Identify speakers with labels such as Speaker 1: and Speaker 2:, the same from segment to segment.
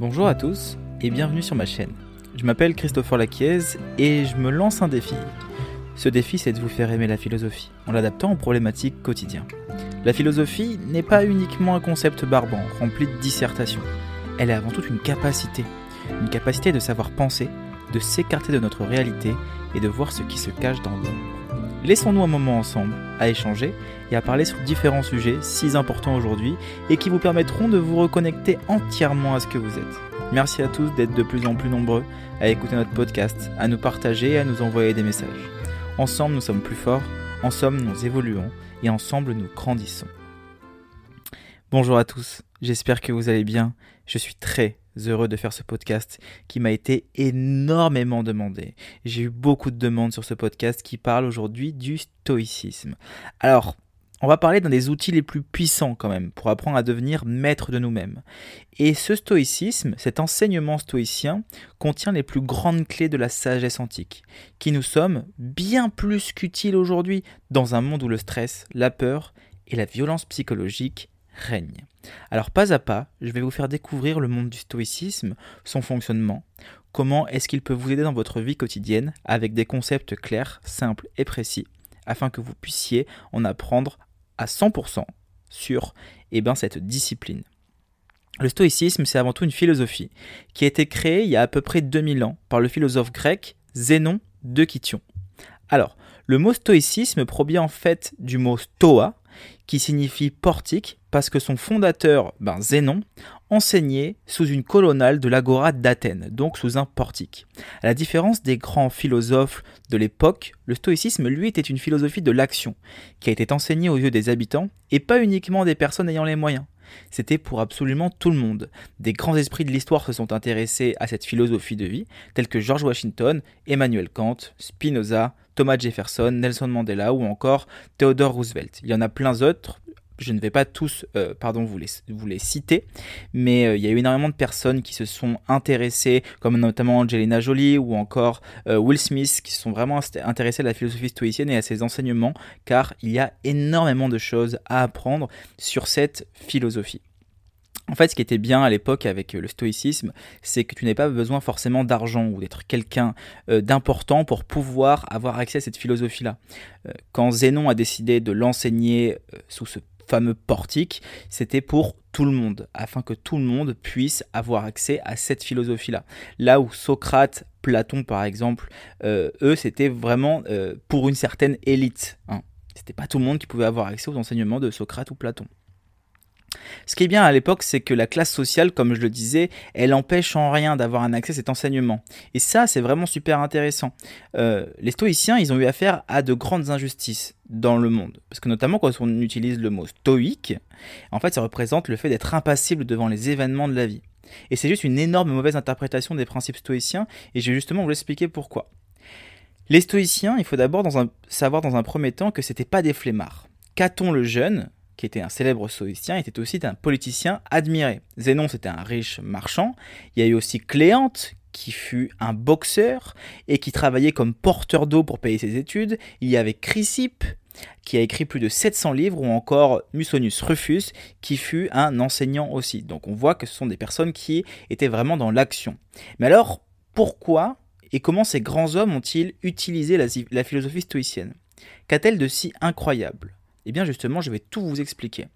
Speaker 1: Bonjour à tous et bienvenue sur ma chaîne. Je m'appelle Christopher Laquiez et je me lance un défi. Ce défi, c'est de vous faire aimer la philosophie en l'adaptant aux problématiques quotidiennes. La philosophie n'est pas uniquement un concept barbant rempli de dissertations. Elle est avant tout une capacité. Une capacité de savoir penser, de s'écarter de notre réalité et de voir ce qui se cache dans l'ombre. Laissons-nous un moment ensemble à échanger et à parler sur différents sujets si importants aujourd'hui et qui vous permettront de vous reconnecter entièrement à ce que vous êtes. Merci à tous d'être de plus en plus nombreux à écouter notre podcast, à nous partager et à nous envoyer des messages. Ensemble, nous sommes plus forts, ensemble, nous évoluons et ensemble, nous grandissons. Bonjour à tous, j'espère que vous allez bien. Je suis très heureux de faire ce podcast qui m'a été énormément demandé. J'ai eu beaucoup de demandes sur ce podcast qui parle aujourd'hui du stoïcisme. Alors, on va parler d'un des outils les plus puissants quand même pour apprendre à devenir maître de nous-mêmes. Et ce stoïcisme, cet enseignement stoïcien, contient les plus grandes clés de la sagesse antique, qui nous sommes bien plus qu'utiles aujourd'hui dans un monde où le stress, la peur et la violence psychologique règnent. Alors pas à pas, je vais vous faire découvrir le monde du stoïcisme, son fonctionnement, comment est-ce qu'il peut vous aider dans votre vie quotidienne avec des concepts clairs, simples et précis, afin que vous puissiez en apprendre à 100% sur eh ben, cette discipline. Le stoïcisme, c'est avant tout une philosophie qui a été créée il y a à peu près 2000 ans par le philosophe grec Zénon de Kition. Alors, le mot stoïcisme provient en fait du mot stoa, qui signifie portique parce que son fondateur, ben Zénon, enseignait sous une colonnale de l'agora d'Athènes, donc sous un portique. À la différence des grands philosophes de l'époque, le stoïcisme, lui, était une philosophie de l'action, qui a été enseignée aux yeux des habitants, et pas uniquement des personnes ayant les moyens. C'était pour absolument tout le monde. Des grands esprits de l'histoire se sont intéressés à cette philosophie de vie, tels que George Washington, Emmanuel Kant, Spinoza, Thomas Jefferson, Nelson Mandela ou encore Theodore Roosevelt. Il y en a plein d'autres, je ne vais pas tous euh, pardon, vous, les, citer, mais euh, il y a eu énormément de personnes qui se sont intéressées, comme notamment Angelina Jolie ou encore euh, Will Smith, qui sont vraiment intéressés à la philosophie stoïcienne et à ses enseignements, car il y a énormément de choses à apprendre sur cette philosophie. En fait, ce qui était bien à l'époque avec le stoïcisme, c'est que tu n'avais pas besoin forcément d'argent ou d'être quelqu'un d'important pour pouvoir avoir accès à cette philosophie-là. Quand Zénon a décidé de l'enseigner sous ce fameux portique, c'était pour tout le monde, afin que tout le monde puisse avoir accès à cette philosophie-là. Là où Socrate, Platon par exemple, euh, eux, c'était vraiment euh, pour une certaine élite. Hein. C'était pas tout le monde qui pouvait avoir accès aux enseignements de Socrate ou Platon. Ce qui est bien à l'époque, c'est que la classe sociale, comme je le disais, elle empêche en rien d'avoir un accès à cet enseignement. Et ça, c'est vraiment super intéressant. Euh, les stoïciens, ils ont eu affaire à de grandes injustices dans le monde. Parce que notamment quand on utilise le mot stoïque, en fait, ça représente le fait d'être impassible devant les événements de la vie. Et c'est juste une énorme mauvaise interprétation des principes stoïciens, et je vais justement vous expliquer pourquoi. Les stoïciens, il faut d'abord savoir dans un premier temps que c'était pas des flemmards. Caton le jeune, qui était un célèbre stoïcien, était aussi un politicien admiré. Zénon, c'était un riche marchand. Il y a eu aussi Cléante, qui fut un boxeur et qui travaillait comme porteur d'eau pour payer ses études. Il y avait Chrysippe, qui a écrit plus de 700 livres, ou encore Musonius Rufus, qui fut un enseignant aussi. Donc on voit que ce sont des personnes qui étaient vraiment dans l'action. Mais alors, pourquoi et comment ces grands hommes ont-ils utilisé la, la philosophie stoïcienne? Qu'a-t-elle de si incroyable? Eh bien justement, je vais tout vous expliquer.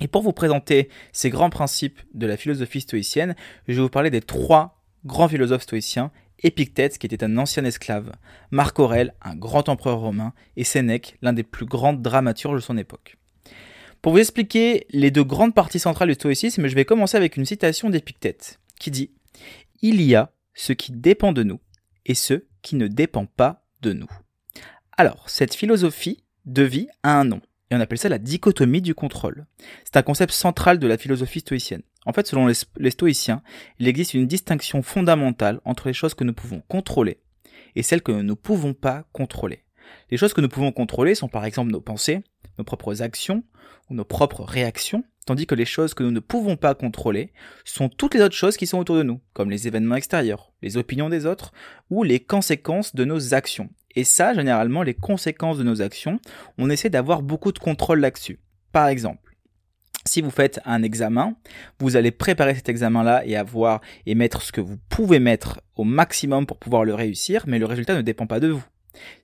Speaker 1: Et pour vous présenter ces grands principes de la philosophie stoïcienne, je vais vous parler des trois grands philosophes stoïciens, Épictète, qui était un ancien esclave, Marc Aurèle, un grand empereur romain, et Sénèque, l'un des plus grands dramaturges de son époque. Pour vous expliquer les deux grandes parties centrales du stoïcisme, je vais commencer avec une citation d'Épictète, qui dit Il y a ce qui dépend de nous et ce qui ne dépend pas de nous. Alors, cette philosophie de vie a un nom, et on appelle ça la dichotomie du contrôle. C'est un concept central de la philosophie stoïcienne. En fait, selon les stoïciens, il existe une distinction fondamentale entre les choses que nous pouvons contrôler et celles que nous ne pouvons pas contrôler. Les choses que nous pouvons contrôler sont par exemple nos pensées, nos propres actions ou nos propres réactions, tandis que les choses que nous ne pouvons pas contrôler sont toutes les autres choses qui sont autour de nous, comme les événements extérieurs, les opinions des autres ou les conséquences de nos actions. Et ça, généralement, les conséquences de nos actions, on essaie d'avoir beaucoup de contrôle là-dessus. Par exemple, si vous faites un examen, vous allez préparer cet examen-là et avoir et mettre ce que vous pouvez mettre au maximum pour pouvoir le réussir, mais le résultat ne dépend pas de vous.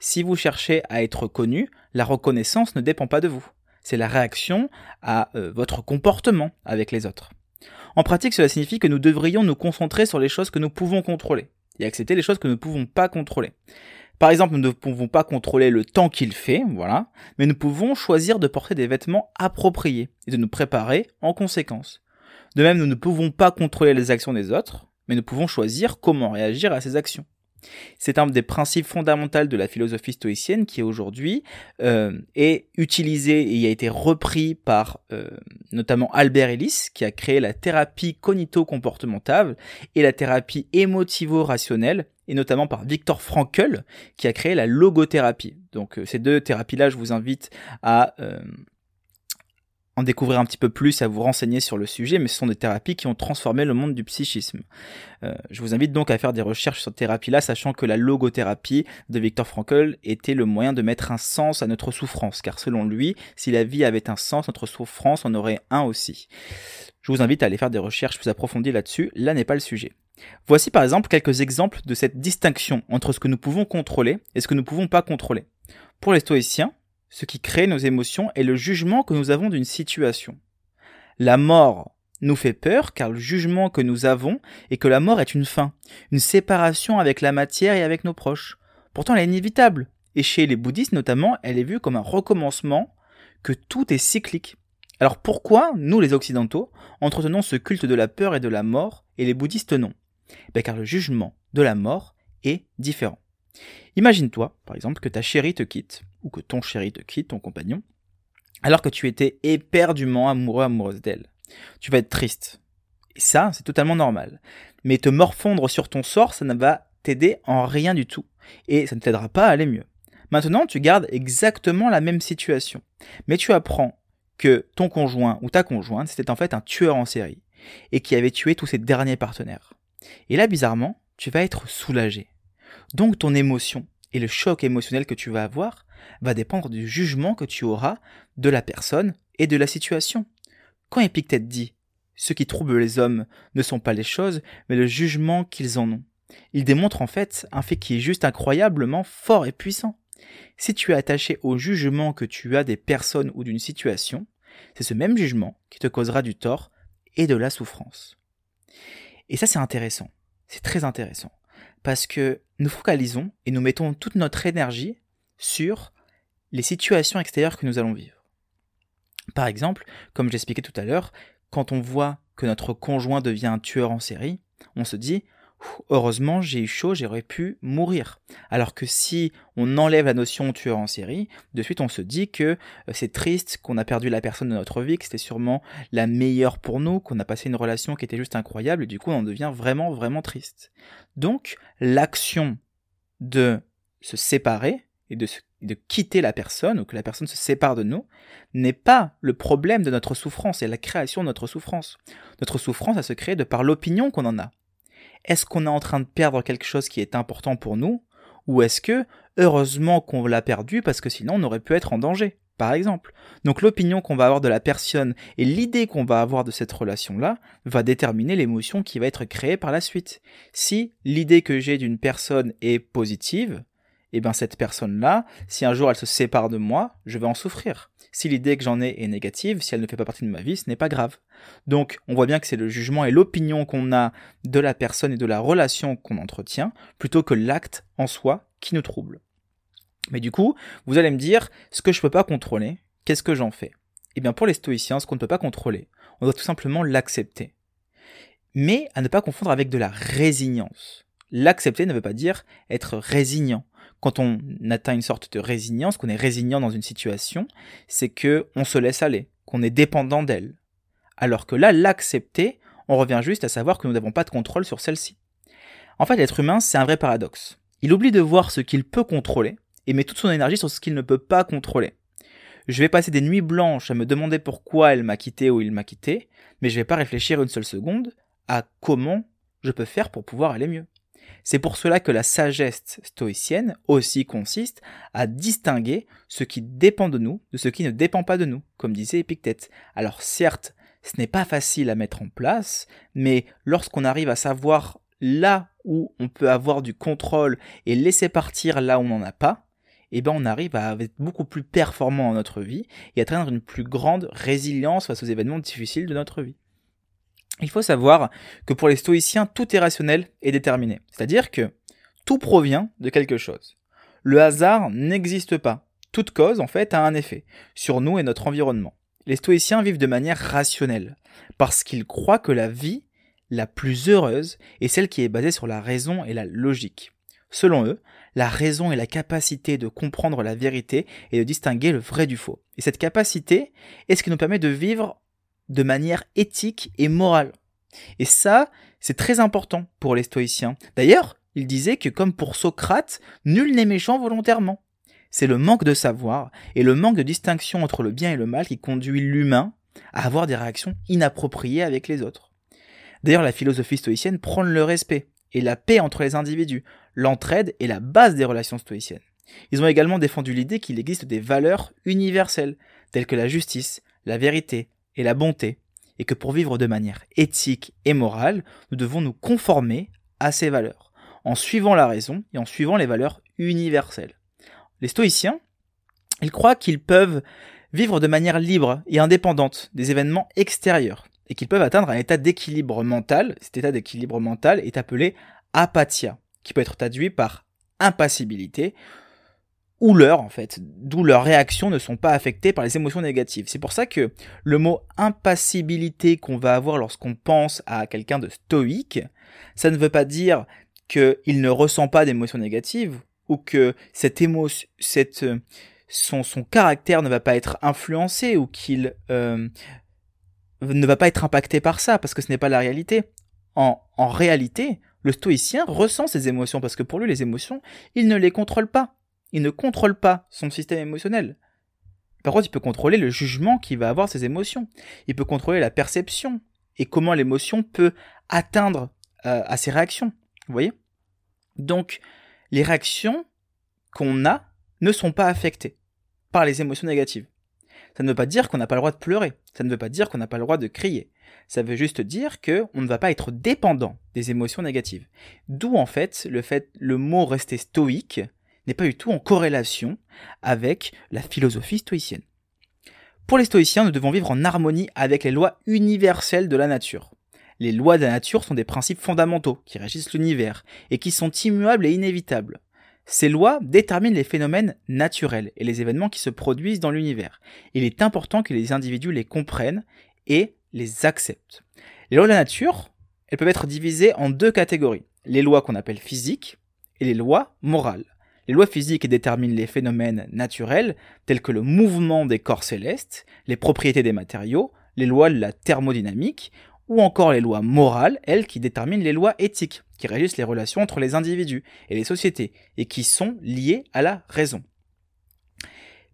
Speaker 1: Si vous cherchez à être connu, la reconnaissance ne dépend pas de vous. C'est la réaction à euh, votre comportement avec les autres. En pratique, cela signifie que nous devrions nous concentrer sur les choses que nous pouvons contrôler et accepter les choses que nous ne pouvons pas contrôler. Par exemple, nous ne pouvons pas contrôler le temps qu'il fait, voilà, mais nous pouvons choisir de porter des vêtements appropriés et de nous préparer en conséquence. De même, nous ne pouvons pas contrôler les actions des autres, mais nous pouvons choisir comment réagir à ces actions. C'est un des principes fondamentaux de la philosophie stoïcienne qui aujourd'hui euh, est utilisé et a été repris par euh, notamment Albert Ellis qui a créé la thérapie cognito-comportementale et la thérapie émotivo-rationnelle et notamment par Viktor Frankl qui a créé la logothérapie. Donc euh, ces deux thérapies-là, je vous invite à en découvrir un petit peu plus, à vous renseigner sur le sujet, mais ce sont des thérapies qui ont transformé le monde du psychisme. Euh, je vous invite donc à faire des recherches sur cette thérapie-là, sachant que la logothérapie de Viktor Frankl était le moyen de mettre un sens à notre souffrance, car selon lui, si la vie avait un sens, notre souffrance en aurait un aussi. Je vous invite à aller faire des recherches plus approfondies là-dessus, là, n'est pas le sujet. Voici par exemple quelques exemples de cette distinction entre ce que nous pouvons contrôler et ce que nous ne pouvons pas contrôler. Pour les stoïciens, ce qui crée nos émotions est le jugement que nous avons d'une situation. La mort nous fait peur car le jugement que nous avons est que la mort est une fin, une séparation avec la matière et avec nos proches. Pourtant elle est inévitable, et chez les bouddhistes notamment, elle est vue comme un recommencement, que tout est cyclique. Alors pourquoi, nous les occidentaux, entretenons ce culte de la peur et de la mort, et les bouddhistes non? Ben Car le jugement de la mort est différent. Imagine-toi, par exemple, que ta chérie te quitte, ou que ton chéri te quitte, ton compagnon, alors que tu étais éperdument amoureux, amoureuse d'elle. Tu vas être triste. Et ça, c'est totalement normal. Mais te morfondre sur ton sort, ça ne va t'aider en rien du tout. Et ça ne t'aidera pas à aller mieux. Maintenant, tu gardes exactement la même situation. Mais tu apprends que ton conjoint ou ta conjointe, c'était en fait un tueur en série. Et qui avait tué tous ses derniers partenaires. Et là, bizarrement, tu vas être soulagé. Donc ton émotion et le choc émotionnel que tu vas avoir va dépendre du jugement que tu auras de la personne et de la situation. Quand Épictète dit ce qui trouble les hommes ne sont pas les choses, mais le jugement qu'ils en ont. Il démontre en fait un fait qui est juste incroyablement fort et puissant. Si tu es attaché au jugement que tu as des personnes ou d'une situation, c'est ce même jugement qui te causera du tort et de la souffrance. Et ça c'est intéressant, c'est très intéressant parce que nous focalisons et nous mettons toute notre énergie sur les situations extérieures que nous allons vivre. Par exemple, comme j'expliquais tout à l'heure, quand on voit que notre conjoint devient un tueur en série, on se dit heureusement j'ai eu chaud, j'aurais pu mourir. Alors que si on enlève la notion tueur en série, de suite on se dit que euh, c'est triste, qu'on a perdu la personne de notre vie, que c'était sûrement la meilleure pour nous, qu'on a passé une relation qui était juste incroyable, et du coup on devient vraiment vraiment triste. Donc l'action de se séparer et de, de quitter la personne, ou que la personne se sépare de nous, n'est pas le problème de notre souffrance, c'est la création de notre souffrance. Notre souffrance, elle se crée de par l'opinion qu'on en a est-ce qu'on est en train de perdre quelque chose qui est important pour nous Ou est-ce que, heureusement qu'on l'a perdu parce que sinon on aurait pu être en danger par exemple. Donc l'opinion qu'on va avoir de la personne et l'idée qu'on va avoir de cette relation-là va déterminer l'émotion qui va être créée par la suite. Si l'idée que j'ai d'une personne est positive, eh bien cette personne-là, si un jour elle se sépare de moi, je vais en souffrir. Si l'idée que j'en ai est négative, si elle ne fait pas partie de ma vie, ce n'est pas grave. Donc on voit bien que c'est le jugement et l'opinion qu'on a de la personne et de la relation qu'on entretient, plutôt que l'acte en soi qui nous trouble. Mais du coup, vous allez me dire, ce que je ne peux pas contrôler, qu'est-ce que j'en fais? Eh bien pour les stoïciens, ce qu'on ne peut pas contrôler, on doit tout simplement l'accepter. Mais à ne pas confondre avec de la résignance. L'accepter ne veut pas dire être résignant quand on atteint une sorte de résilience, qu'on est résilient dans une situation, c'est que on se laisse aller, qu'on est dépendant d'elle. Alors que là, l'accepter, on revient juste à savoir que nous n'avons pas de contrôle sur celle-ci. En fait, l'être humain, c'est un vrai paradoxe. Il oublie de voir ce qu'il peut contrôler et met toute son énergie sur ce qu'il ne peut pas contrôler. Je vais passer des nuits blanches à me demander pourquoi elle m'a quitté ou il m'a quitté, mais je vais pas réfléchir une seule seconde à comment je peux faire pour pouvoir aller mieux. C'est pour cela que la sagesse stoïcienne aussi consiste à distinguer ce qui dépend de nous de ce qui ne dépend pas de nous, comme disait Épictète. Alors certes, ce n'est pas facile à mettre en place, mais lorsqu'on arrive à savoir là où on peut avoir du contrôle et laisser partir là où on n'en a pas, eh ben on arrive à être beaucoup plus performant dans notre vie et atteindre une plus grande résilience face aux événements difficiles de notre vie. Il faut savoir que pour les stoïciens, tout est rationnel et déterminé. C'est-à-dire que tout provient de quelque chose. Le hasard n'existe pas. Toute cause, en fait, a un effet sur nous et notre environnement. Les stoïciens vivent de manière rationnelle, parce qu'ils croient que la vie la plus heureuse est celle qui est basée sur la raison et la logique. Selon eux, la raison est la capacité de comprendre la vérité et de distinguer le vrai du faux. Et cette capacité est ce qui nous permet de vivre de manière éthique et morale. Et ça, c'est très important pour les stoïciens. D'ailleurs, ils disaient que comme pour Socrate, nul n'est méchant volontairement. C'est le manque de savoir et le manque de distinction entre le bien et le mal qui conduit l'humain à avoir des réactions inappropriées avec les autres. D'ailleurs, la philosophie stoïcienne prône le respect et la paix entre les individus. L'entraide est la base des relations stoïciennes. Ils ont également défendu l'idée qu'il existe des valeurs universelles, telles que la justice, la vérité et la bonté, et que pour vivre de manière éthique et morale, nous devons nous conformer à ces valeurs, en suivant la raison et en suivant les valeurs universelles. Les stoïciens, ils croient qu'ils peuvent vivre de manière libre et indépendante des événements extérieurs, et qu'ils peuvent atteindre un état d'équilibre mental. Cet état d'équilibre mental est appelé apathia, qui peut être traduit par impassibilité, ou leur en fait, d'où leurs réactions ne sont pas affectées par les émotions négatives. C'est pour ça que le mot impassibilité qu'on va avoir lorsqu'on pense à quelqu'un de stoïque, ça ne veut pas dire qu'il ne ressent pas d'émotions négatives ou que cette émotion, cette son, son caractère ne va pas être influencé ou qu'il euh, ne va pas être impacté par ça, parce que ce n'est pas la réalité. En, en réalité, le stoïcien ressent ses émotions, parce que pour lui, les émotions, il ne les contrôle pas. Il ne contrôle pas son système émotionnel. Par contre, il peut contrôler le jugement qu'il va avoir ses émotions. Il peut contrôler la perception et comment l'émotion peut atteindre euh, à ses réactions. Vous voyez? Donc, les réactions qu'on a ne sont pas affectées par les émotions négatives. Ça ne veut pas dire qu'on n'a pas le droit de pleurer. Ça ne veut pas dire qu'on n'a pas le droit de crier. Ça veut juste dire que on ne va pas être dépendant des émotions négatives. D'où en fait le fait le mot rester stoïque n'est pas du tout en corrélation avec la philosophie stoïcienne. Pour les stoïciens, nous devons vivre en harmonie avec les lois universelles de la nature. Les lois de la nature sont des principes fondamentaux qui régissent l'univers et qui sont immuables et inévitables. Ces lois déterminent les phénomènes naturels et les événements qui se produisent dans l'univers. Il est important que les individus les comprennent et les acceptent. Les lois de la nature, elles peuvent être divisées en deux catégories. Les lois qu'on appelle physiques et les lois morales. Les lois physiques déterminent les phénomènes naturels tels que le mouvement des corps célestes, les propriétés des matériaux, les lois de la thermodynamique, ou encore les lois morales, elles qui déterminent les lois éthiques, qui régissent les relations entre les individus et les sociétés, et qui sont liées à la raison.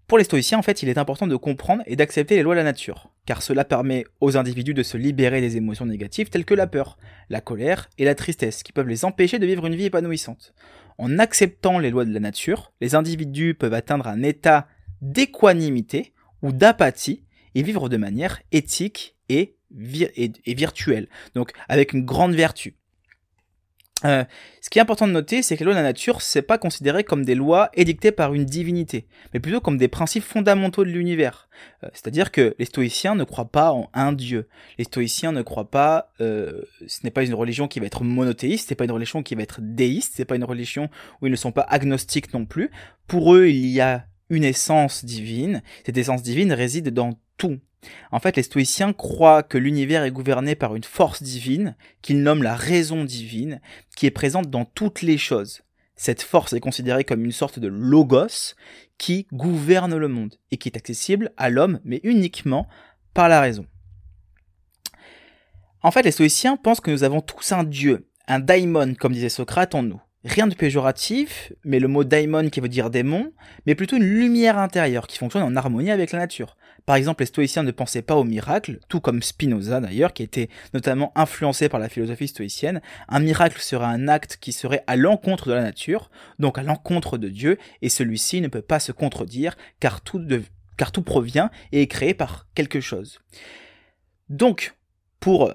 Speaker 1: Pour les stoïciens, en fait, il est important de comprendre et d'accepter les lois de la nature, car cela permet aux individus de se libérer des émotions négatives telles que la peur, la colère et la tristesse, qui peuvent les empêcher de vivre une vie épanouissante. En acceptant les lois de la nature, les individus peuvent atteindre un état d'équanimité ou d'apathie et vivre de manière éthique et et, virtuel, donc avec une grande vertu. Euh, ce qui est important de noter, c'est que les lois de la nature, c'est pas considéré comme des lois édictées par une divinité, mais plutôt comme des principes fondamentaux de l'univers. Euh, c'est-à-dire que les stoïciens ne croient pas en un dieu. Les stoïciens ne croient pas, euh, ce n'est pas une religion qui va être monothéiste, c'est pas une religion qui va être déiste, c'est pas une religion où ils ne sont pas agnostiques non plus. Pour eux, il y a une essence divine. Cette essence divine réside dans tout. En fait, les stoïciens croient que l'univers est gouverné par une force divine, qu'ils nomment la raison divine, qui est présente dans toutes les choses. Cette force est considérée comme une sorte de logos qui gouverne le monde et qui est accessible à l'homme, mais uniquement par la raison. En fait, les stoïciens pensent que nous avons tous un dieu, un daimon, comme disait Socrate en nous. Rien de péjoratif, mais le mot daimon qui veut dire démon, mais plutôt une lumière intérieure qui fonctionne en harmonie avec la nature. Par exemple, les stoïciens ne pensaient pas au miracle, tout comme Spinoza d'ailleurs, qui était notamment influencé par la philosophie stoïcienne. Un miracle serait un acte qui serait à l'encontre de la nature, donc à l'encontre de Dieu, et celui-ci ne peut pas se contredire, car tout, car tout provient et est créé par quelque chose. Donc, pour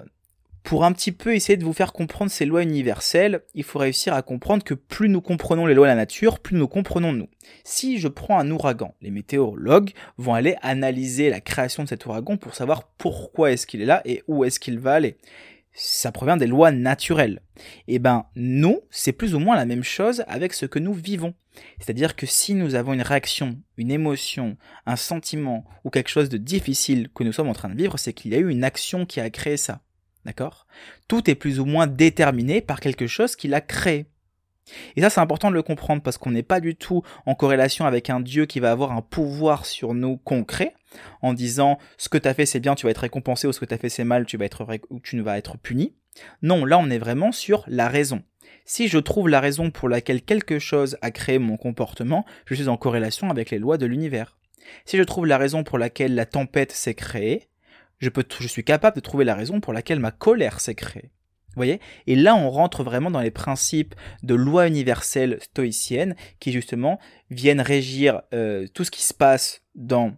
Speaker 1: pour un petit peu essayer de vous faire comprendre ces lois universelles, il faut réussir à comprendre que plus nous comprenons les lois de la nature, plus nous comprenons nous. Si je prends un ouragan, les météorologues vont aller analyser la création de cet ouragan pour savoir pourquoi est-ce qu'il est là et où est-ce qu'il va aller. Ça provient des lois naturelles. Eh ben, nous, c'est plus ou moins la même chose avec ce que nous vivons. C'est-à-dire que si nous avons une réaction, une émotion, un sentiment ou quelque chose de difficile que nous sommes en train de vivre, c'est qu'il y a eu une action qui a créé ça. D'accord? Tout est plus ou moins déterminé par quelque chose qui l'a créé. Et ça, c'est important de le comprendre parce qu'on n'est pas du tout en corrélation avec un Dieu qui va avoir un pouvoir sur nous concret en disant ce que tu as fait c'est bien, tu vas être récompensé ou ce que tu as fait c'est mal, tu vas tu vas être puni. Non, là on est vraiment sur la raison. Si je trouve la raison pour laquelle quelque chose a créé mon comportement, je suis en corrélation avec les lois de l'univers. Si je trouve la raison pour laquelle la tempête s'est créée, je, peux, je suis capable de trouver la raison pour laquelle ma colère s'est créée. Vous voyez? Et là, on rentre vraiment dans les principes de loi universelle stoïcienne qui, justement, viennent régir euh, tout ce qui se passe dans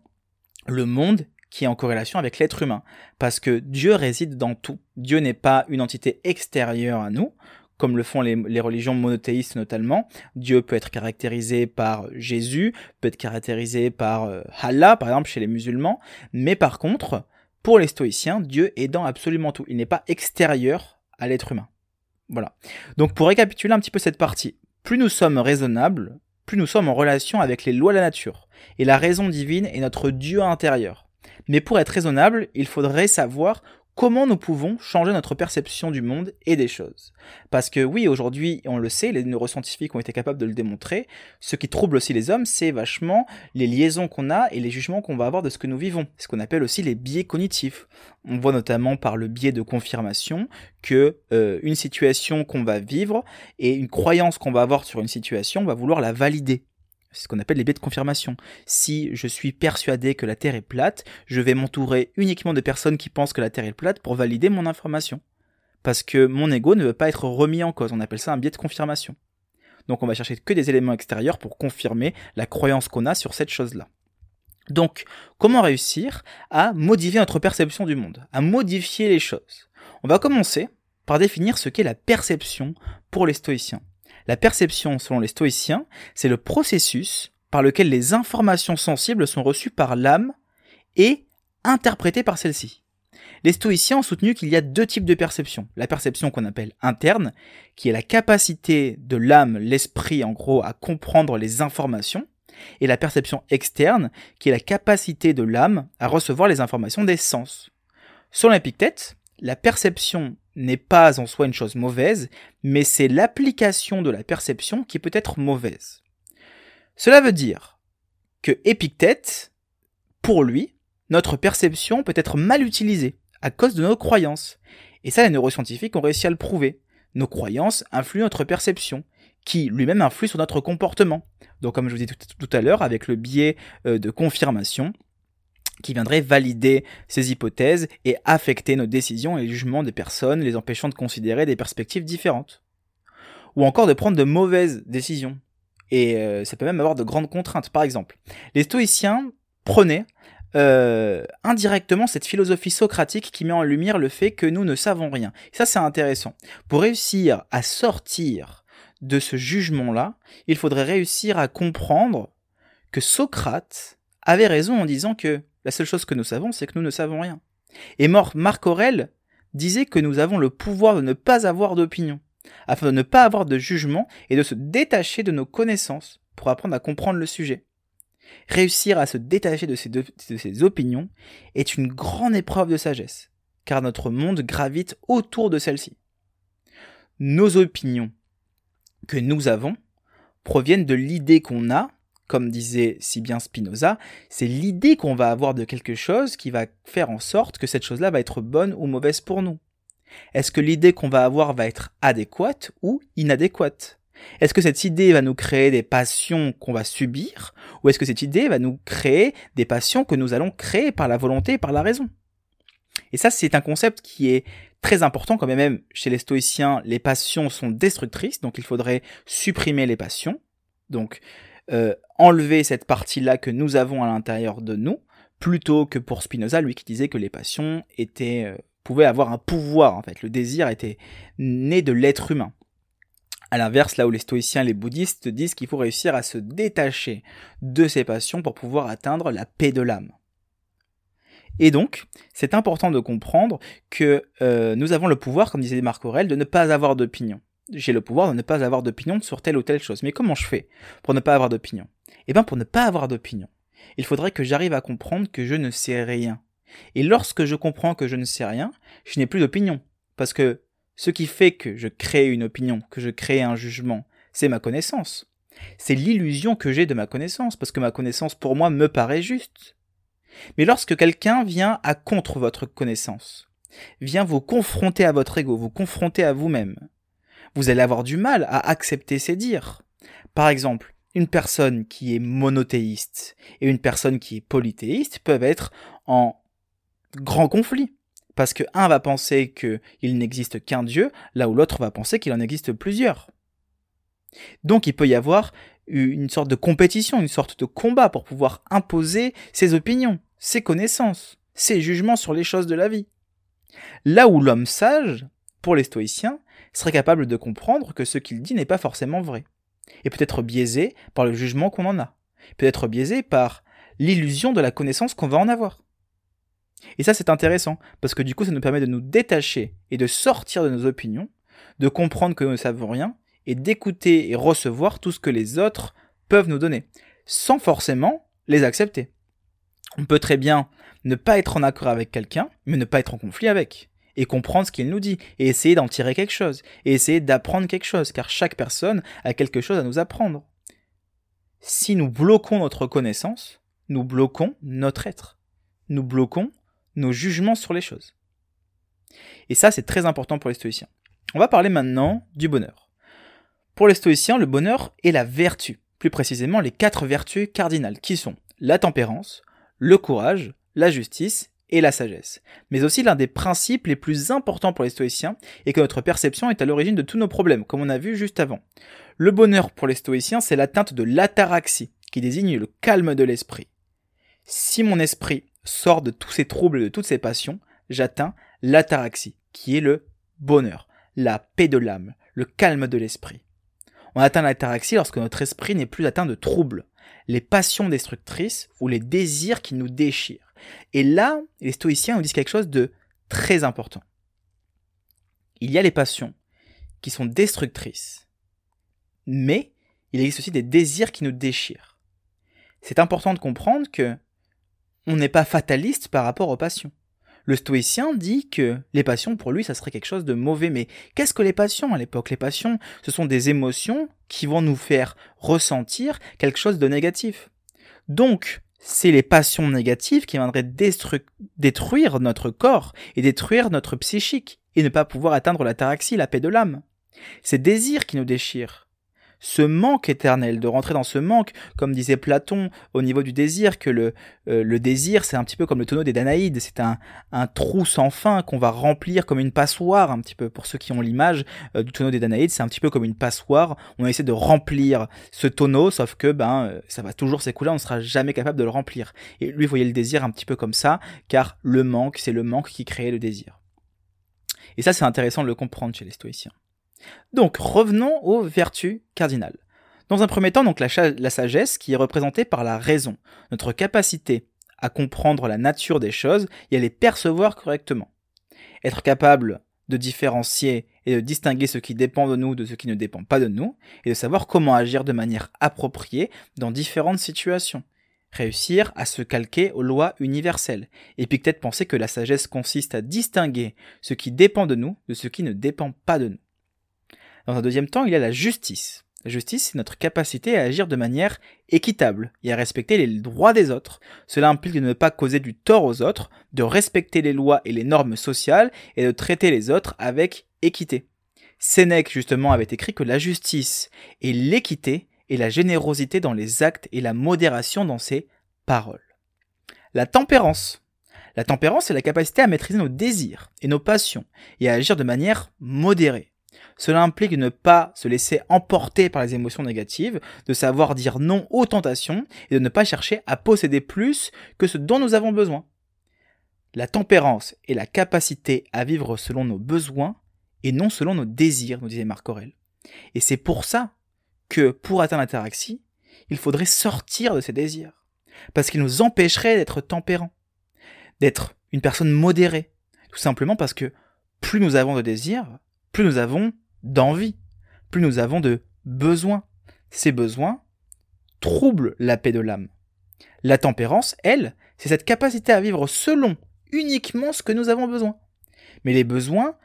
Speaker 1: le monde qui est en corrélation avec l'être humain. Parce que Dieu réside dans tout. Dieu n'est pas une entité extérieure à nous, comme le font les, religions monothéistes notamment. Dieu peut être caractérisé par Jésus, peut être caractérisé par euh, Allah, par exemple, chez les musulmans. Mais par contre, pour les stoïciens, Dieu est dans absolument tout. Il n'est pas extérieur à l'être humain. Voilà. Donc pour récapituler un petit peu cette partie, plus nous sommes raisonnables, plus nous sommes en relation avec les lois de la nature. Et la raison divine est notre Dieu intérieur. Mais pour être raisonnable, il faudrait savoir comment nous pouvons changer notre perception du monde et des choses. Parce que oui, aujourd'hui, on le sait, les neuroscientifiques ont été capables de le démontrer, ce qui trouble aussi les hommes, c'est vachement les liaisons qu'on a et les jugements qu'on va avoir de ce que nous vivons, ce qu'on appelle aussi les biais cognitifs. On voit notamment par le biais de confirmation que euh, une situation qu'on va vivre et une croyance qu'on va avoir sur une situation, on va vouloir la valider. Ce qu'on appelle les biais de confirmation. Si je suis persuadé que la Terre est plate, je vais m'entourer uniquement de personnes qui pensent que la Terre est plate pour valider mon information. Parce que mon ego ne veut pas être remis en cause. On appelle ça un biais de confirmation. Donc on va chercher que des éléments extérieurs pour confirmer la croyance qu'on a sur cette chose-là. Donc, comment réussir à modifier notre perception du monde, à modifier les choses? On va commencer par définir ce qu'est la perception pour les stoïciens. La perception, selon les stoïciens, c'est le processus par lequel les informations sensibles sont reçues par l'âme et interprétées par celle-ci. Les stoïciens ont soutenu qu'il y a deux types de perception. La perception qu'on appelle interne, qui est la capacité de l'âme, l'esprit en gros, à comprendre les informations, et la perception externe, qui est la capacité de l'âme à recevoir les informations des sens. Selon l'Épictète, la perception n'est pas en soi une chose mauvaise, mais c'est l'application de la perception qui peut être mauvaise. Cela veut dire que Épictète, pour lui, notre perception peut être mal utilisée à cause de nos croyances. Et ça, les neuroscientifiques ont réussi à le prouver. Nos croyances influent notre perception, qui lui-même influe sur notre comportement. Donc comme je vous dis tout, à l'heure, avec le biais euh, de confirmation, qui viendrait valider ces hypothèses et affecter nos décisions et les jugements des personnes, les empêchant de considérer des perspectives différentes. Ou encore de prendre de mauvaises décisions. Et euh, ça peut même avoir de grandes contraintes. Par exemple, les stoïciens prenaient euh, indirectement cette philosophie socratique qui met en lumière le fait que nous ne savons rien. ça, c'est intéressant. Pour réussir à sortir de ce jugement-là, il faudrait réussir à comprendre que Socrate avait raison en disant que la seule chose que nous savons, c'est que nous ne savons rien. Et Marc Aurel disait que nous avons le pouvoir de ne pas avoir d'opinion, afin de ne pas avoir de jugement et de se détacher de nos connaissances pour apprendre à comprendre le sujet. Réussir à se détacher de ces, de ces opinions est une grande épreuve de sagesse, car notre monde gravite autour de celles-ci. Nos opinions que nous avons proviennent de l'idée qu'on a comme disait si bien Spinoza, c'est l'idée qu'on va avoir de quelque chose qui va faire en sorte que cette chose-là va être bonne ou mauvaise pour nous. Est-ce que l'idée qu'on va avoir va être adéquate ou inadéquate? Est-ce que cette idée va nous créer des passions qu'on va subir ou est-ce que cette idée va nous créer des passions que nous allons créer par la volonté et par la raison? Et ça, c'est un concept qui est très important quand même chez les stoïciens, les passions sont destructrices, donc il faudrait supprimer les passions. Donc euh, enlever cette partie-là que nous avons à l'intérieur de nous plutôt que pour Spinoza, lui qui disait que les passions étaient, euh, pouvaient avoir un pouvoir, en fait. Le désir était né de l'être humain. À l'inverse, là où les stoïciens et les bouddhistes disent qu'il faut réussir à se détacher de ces passions pour pouvoir atteindre la paix de l'âme. Et donc, c'est important de comprendre que euh, nous avons le pouvoir, comme disait Marc Aurel, de ne pas avoir d'opinion. J'ai le pouvoir de ne pas avoir d'opinion sur telle ou telle chose. Mais comment je fais pour ne pas avoir d'opinion? Eh bien, pour ne pas avoir d'opinion, il faudrait que j'arrive à comprendre que je ne sais rien. Et lorsque je comprends que je ne sais rien, je n'ai plus d'opinion. Parce que ce qui fait que je crée une opinion, que je crée un jugement, c'est ma connaissance. C'est l'illusion que j'ai de ma connaissance, parce que ma connaissance pour moi me paraît juste. Mais lorsque quelqu'un vient à contre votre connaissance, vient vous confronter à votre ego, vous confronter à vous-même, vous allez avoir du mal à accepter ses dires. Par exemple, une personne qui est monothéiste et une personne qui est polythéiste peuvent être en grand conflit. Parce que un va penser qu'il n'existe qu'un Dieu, là où l'autre va penser qu'il en existe plusieurs. Donc il peut y avoir une sorte de compétition, une sorte de combat pour pouvoir imposer ses opinions, ses connaissances, ses jugements sur les choses de la vie. Là où l'homme sage, pour les stoïciens, serait capable de comprendre que ce qu'il dit n'est pas forcément vrai et peut être biaisé par le jugement qu'on en a, peut être biaisé par l'illusion de la connaissance qu'on va en avoir. Et ça c'est intéressant, parce que du coup ça nous permet de nous détacher et de sortir de nos opinions, de comprendre que nous ne savons rien, et d'écouter et recevoir tout ce que les autres peuvent nous donner, sans forcément les accepter. On peut très bien ne pas être en accord avec quelqu'un, mais ne pas être en conflit avec et comprendre ce qu'il nous dit, et essayer d'en tirer quelque chose, et essayer d'apprendre quelque chose, car chaque personne a quelque chose à nous apprendre. Si nous bloquons notre connaissance, nous bloquons notre être. Nous bloquons nos jugements sur les choses. Et ça, c'est très important pour les stoïciens. On va parler maintenant du bonheur. Pour les stoïciens, le bonheur est la vertu, plus précisément les quatre vertus cardinales, qui sont la tempérance, le courage, la justice et la sagesse. Mais aussi l'un des principes les plus importants pour les stoïciens est que notre perception est à l'origine de tous nos problèmes, comme on a vu juste avant. Le bonheur pour les stoïciens, c'est l'atteinte de l'ataraxie, qui désigne le calme de l'esprit. Si mon esprit sort de tous ces troubles, de toutes ces passions, j'atteins l'ataraxie, qui est le bonheur, la paix de l'âme, le calme de l'esprit. On atteint l'ataraxie lorsque notre esprit n'est plus atteint de troubles, les passions destructrices ou les désirs qui nous déchirent. Et là, les stoïciens nous disent quelque chose de très important. Il y a les passions qui sont destructrices, mais il existe aussi des désirs qui nous déchirent. C'est important de comprendre que on n'est pas fataliste par rapport aux passions. Le stoïcien dit que les passions, pour lui, ça serait quelque chose de mauvais. Mais qu'est-ce que les passions à l'époque? Les passions, ce sont des émotions qui vont nous faire ressentir quelque chose de négatif. Donc, c'est les passions négatives qui viendraient détruire notre corps et détruire notre psychique et ne pas pouvoir atteindre la taraxie, la paix de l'âme. Ces désirs qui nous déchirent, ce manque éternel, de rentrer dans ce manque, comme disait Platon au niveau du désir, que le, euh, le désir c'est un petit peu comme le tonneau des Danaïdes, c'est un, un trou sans fin qu'on va remplir comme une passoire un petit peu. Pour ceux qui ont l'image euh, du tonneau des Danaïdes, c'est un petit peu comme une passoire. On essaie de remplir ce tonneau, sauf que ben euh, ça va toujours s'écouler, on ne sera jamais capable de le remplir. Et lui voyait le désir un petit peu comme ça, car le manque, c'est le manque qui crée le désir. Et ça c'est intéressant de le comprendre chez les stoïciens. Donc revenons aux vertus cardinales. Dans un premier temps, donc la, la, sagesse qui est représentée par la raison, notre capacité à comprendre la nature des choses et à les percevoir correctement. Être capable de différencier et de distinguer ce qui dépend de nous de ce qui ne dépend pas de nous, et de savoir comment agir de manière appropriée dans différentes situations. Réussir à se calquer aux lois universelles. Et puis peut-être penser que la sagesse consiste à distinguer ce qui dépend de nous de ce qui ne dépend pas de nous. Dans un deuxième temps, il y a la justice. La justice, c'est notre capacité à agir de manière équitable et à respecter les droits des autres. Cela implique de ne pas causer du tort aux autres, de respecter les lois et les normes sociales et de traiter les autres avec équité. Sénèque, justement, avait écrit que la justice et l'équité et la générosité dans les actes et la modération dans ses paroles. La tempérance. La tempérance, c'est la capacité à maîtriser nos désirs et nos passions et à agir de manière modérée Cela implique de ne pas se laisser emporter par les émotions négatives, de savoir dire non aux tentations et de ne pas chercher à posséder plus que ce dont nous avons besoin. La tempérance est la capacité à vivre selon nos besoins et non selon nos désirs, nous disait Marc Aurel. Et c'est pour ça que, pour atteindre l'ataraxie, il faudrait sortir de ces désirs. Parce qu'ils nous empêcheraient d'être tempérants, d'être une personne modérée. Tout simplement parce que plus nous avons de désirs, plus nous avons d'envie, plus nous avons de besoins. Ces besoins troublent la paix de l'âme. La tempérance, elle, c'est cette capacité à vivre selon uniquement ce que nous avons besoin. Mais les besoins,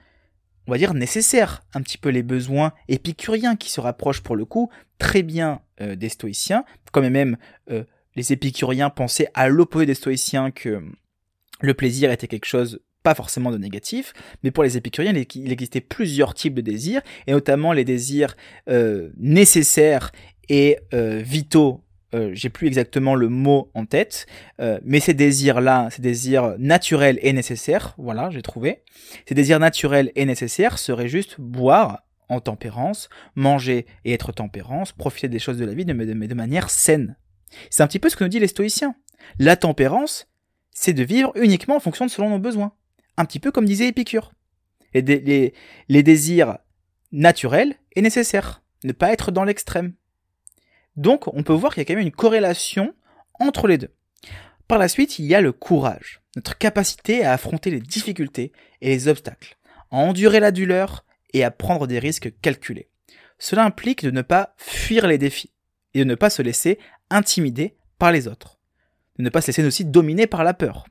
Speaker 1: on va dire nécessaires, un petit peu les besoins épicuriens qui se rapprochent pour le coup très bien euh, des stoïciens, comme même euh, les épicuriens pensaient à l'opposé des stoïciens que le plaisir était quelque chose pas forcément de négatif, mais pour les épicuriens, il existait plusieurs types de désirs, et notamment les désirs euh, nécessaires et vitaux euh, j'ai plus exactement le mot en tête, euh, mais ces désirs-là, ces désirs naturels et nécessaires, voilà, j'ai trouvé. Ces désirs naturels et nécessaires seraient juste boire en tempérance, manger et être tempérance, profiter des choses de la vie, mais de, manière saine. C'est un petit peu ce que nous disent les stoïciens. La tempérance, c'est de vivre uniquement en fonction de selon nos besoins. Un petit peu comme disait Épicure. les désirs naturels et nécessaires. Ne pas être dans l'extrême. Donc on peut voir qu'il y a quand même une corrélation entre les deux. Par la suite, il y a le courage, notre capacité à affronter les difficultés et les obstacles, à endurer la douleur et à prendre des risques calculés. Cela implique de ne pas fuir les défis et de ne pas se laisser intimider par les autres, de ne pas se laisser aussi dominer par la peur.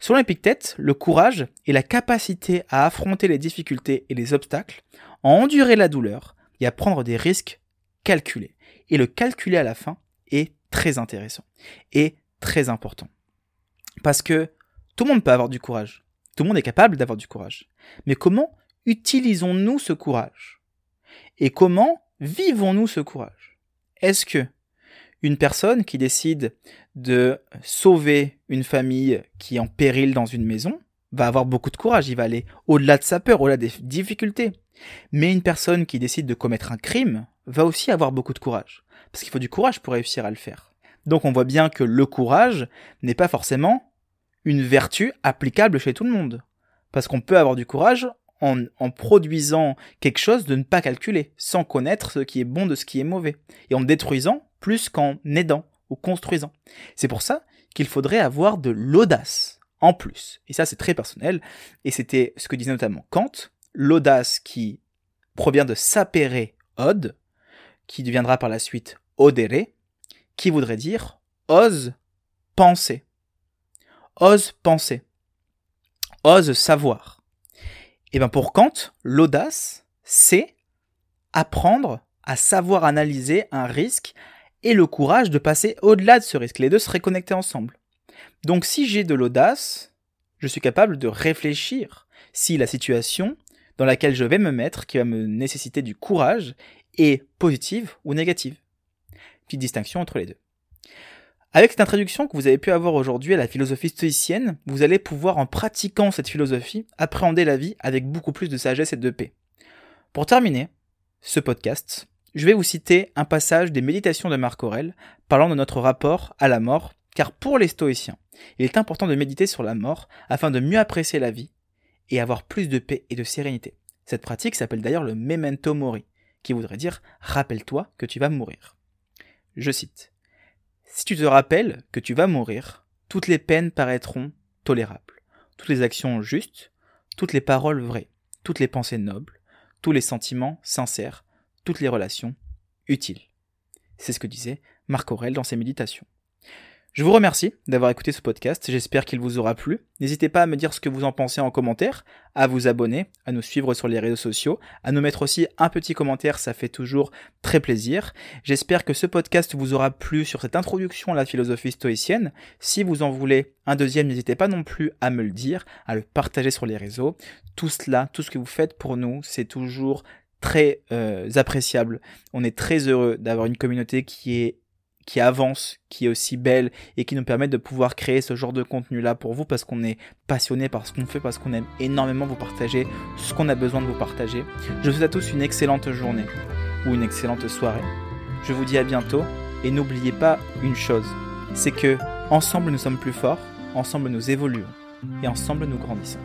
Speaker 1: Selon Épictète, le courage est la capacité à affronter les difficultés et les obstacles, à endurer la douleur et à prendre des risques calculés et le calculer à la fin est très intéressant et très important. Parce que tout le monde peut avoir du courage. Tout le monde est capable d'avoir du courage. Mais comment utilisons-nous ce courage? Et comment vivons-nous ce courage? Est-ce que une personne qui décide de sauver une famille qui est en péril dans une maison va avoir beaucoup de courage, il va aller au-delà de sa peur, au-delà des difficultés. Mais une personne qui décide de commettre un crime va aussi avoir beaucoup de courage. Parce qu'il faut du courage pour réussir à le faire. Donc on voit bien que le courage n'est pas forcément une vertu applicable chez tout le monde. Parce qu'on peut avoir du courage en, en, produisant quelque chose de ne pas calculer, sans connaître ce qui est bon de ce qui est mauvais, et en détruisant plus qu'en aidant ou construisant. C'est pour ça qu'il faudrait avoir de l'audace en plus. Et ça c'est très personnel, et c'était ce que disait notamment Kant, l'audace qui provient de sapere od, qui deviendra par la suite odere, qui voudrait dire ose penser. Ose penser. Ose savoir. Et bien pour Kant, l'audace, c'est apprendre à savoir analyser un risque et le courage de passer au-delà de ce risque. Les deux seraient connectés ensemble. Donc si j'ai de l'audace, je suis capable de réfléchir si la situation dans laquelle je vais me mettre, qui va me nécessiter du courage, est positive ou négative. Petite distinction entre les deux. Avec cette introduction que vous avez pu avoir aujourd'hui à la philosophie stoïcienne, vous allez pouvoir, en pratiquant cette philosophie, appréhender la vie avec beaucoup plus de sagesse et de paix. Pour terminer ce podcast, je vais vous citer un passage des méditations de Marc Aurèle parlant de notre rapport à la mort, car pour les stoïciens, il est important de méditer sur la mort afin de mieux apprécier la vie et avoir plus de paix et de sérénité. Cette pratique s'appelle d'ailleurs le memento mori, qui voudrait dire rappelle-toi que tu vas mourir. Je cite. Si tu te rappelles que tu vas mourir, toutes les peines paraîtront tolérables, toutes les actions justes, toutes les paroles vraies, toutes les pensées nobles, tous les sentiments sincères, toutes les relations utiles. C'est ce que disait Marc Aurel dans ses méditations. Je vous remercie d'avoir écouté ce podcast, j'espère qu'il vous aura plu. N'hésitez pas à me dire ce que vous en pensez en commentaire, à vous abonner, à nous suivre sur les réseaux sociaux, à nous mettre aussi un petit commentaire, ça fait toujours très plaisir. J'espère que ce podcast vous aura plu sur cette introduction à la philosophie stoïcienne. Si vous en voulez un deuxième, n'hésitez pas non plus à me le dire, à le partager sur les réseaux. Tout cela, tout ce que vous faites pour nous, c'est toujours très euh, appréciable. On est très heureux d'avoir une communauté qui est qui avance, qui est aussi belle et qui nous permet de pouvoir créer ce genre de contenu là pour vous parce qu'on est passionné par ce qu'on fait, parce qu'on aime énormément vous partager ce qu'on a besoin de vous partager. Je vous souhaite à tous une excellente journée ou une excellente soirée. Je vous dis à bientôt et n'oubliez pas une chose, c'est que ensemble nous sommes plus forts, ensemble nous évoluons et ensemble nous grandissons.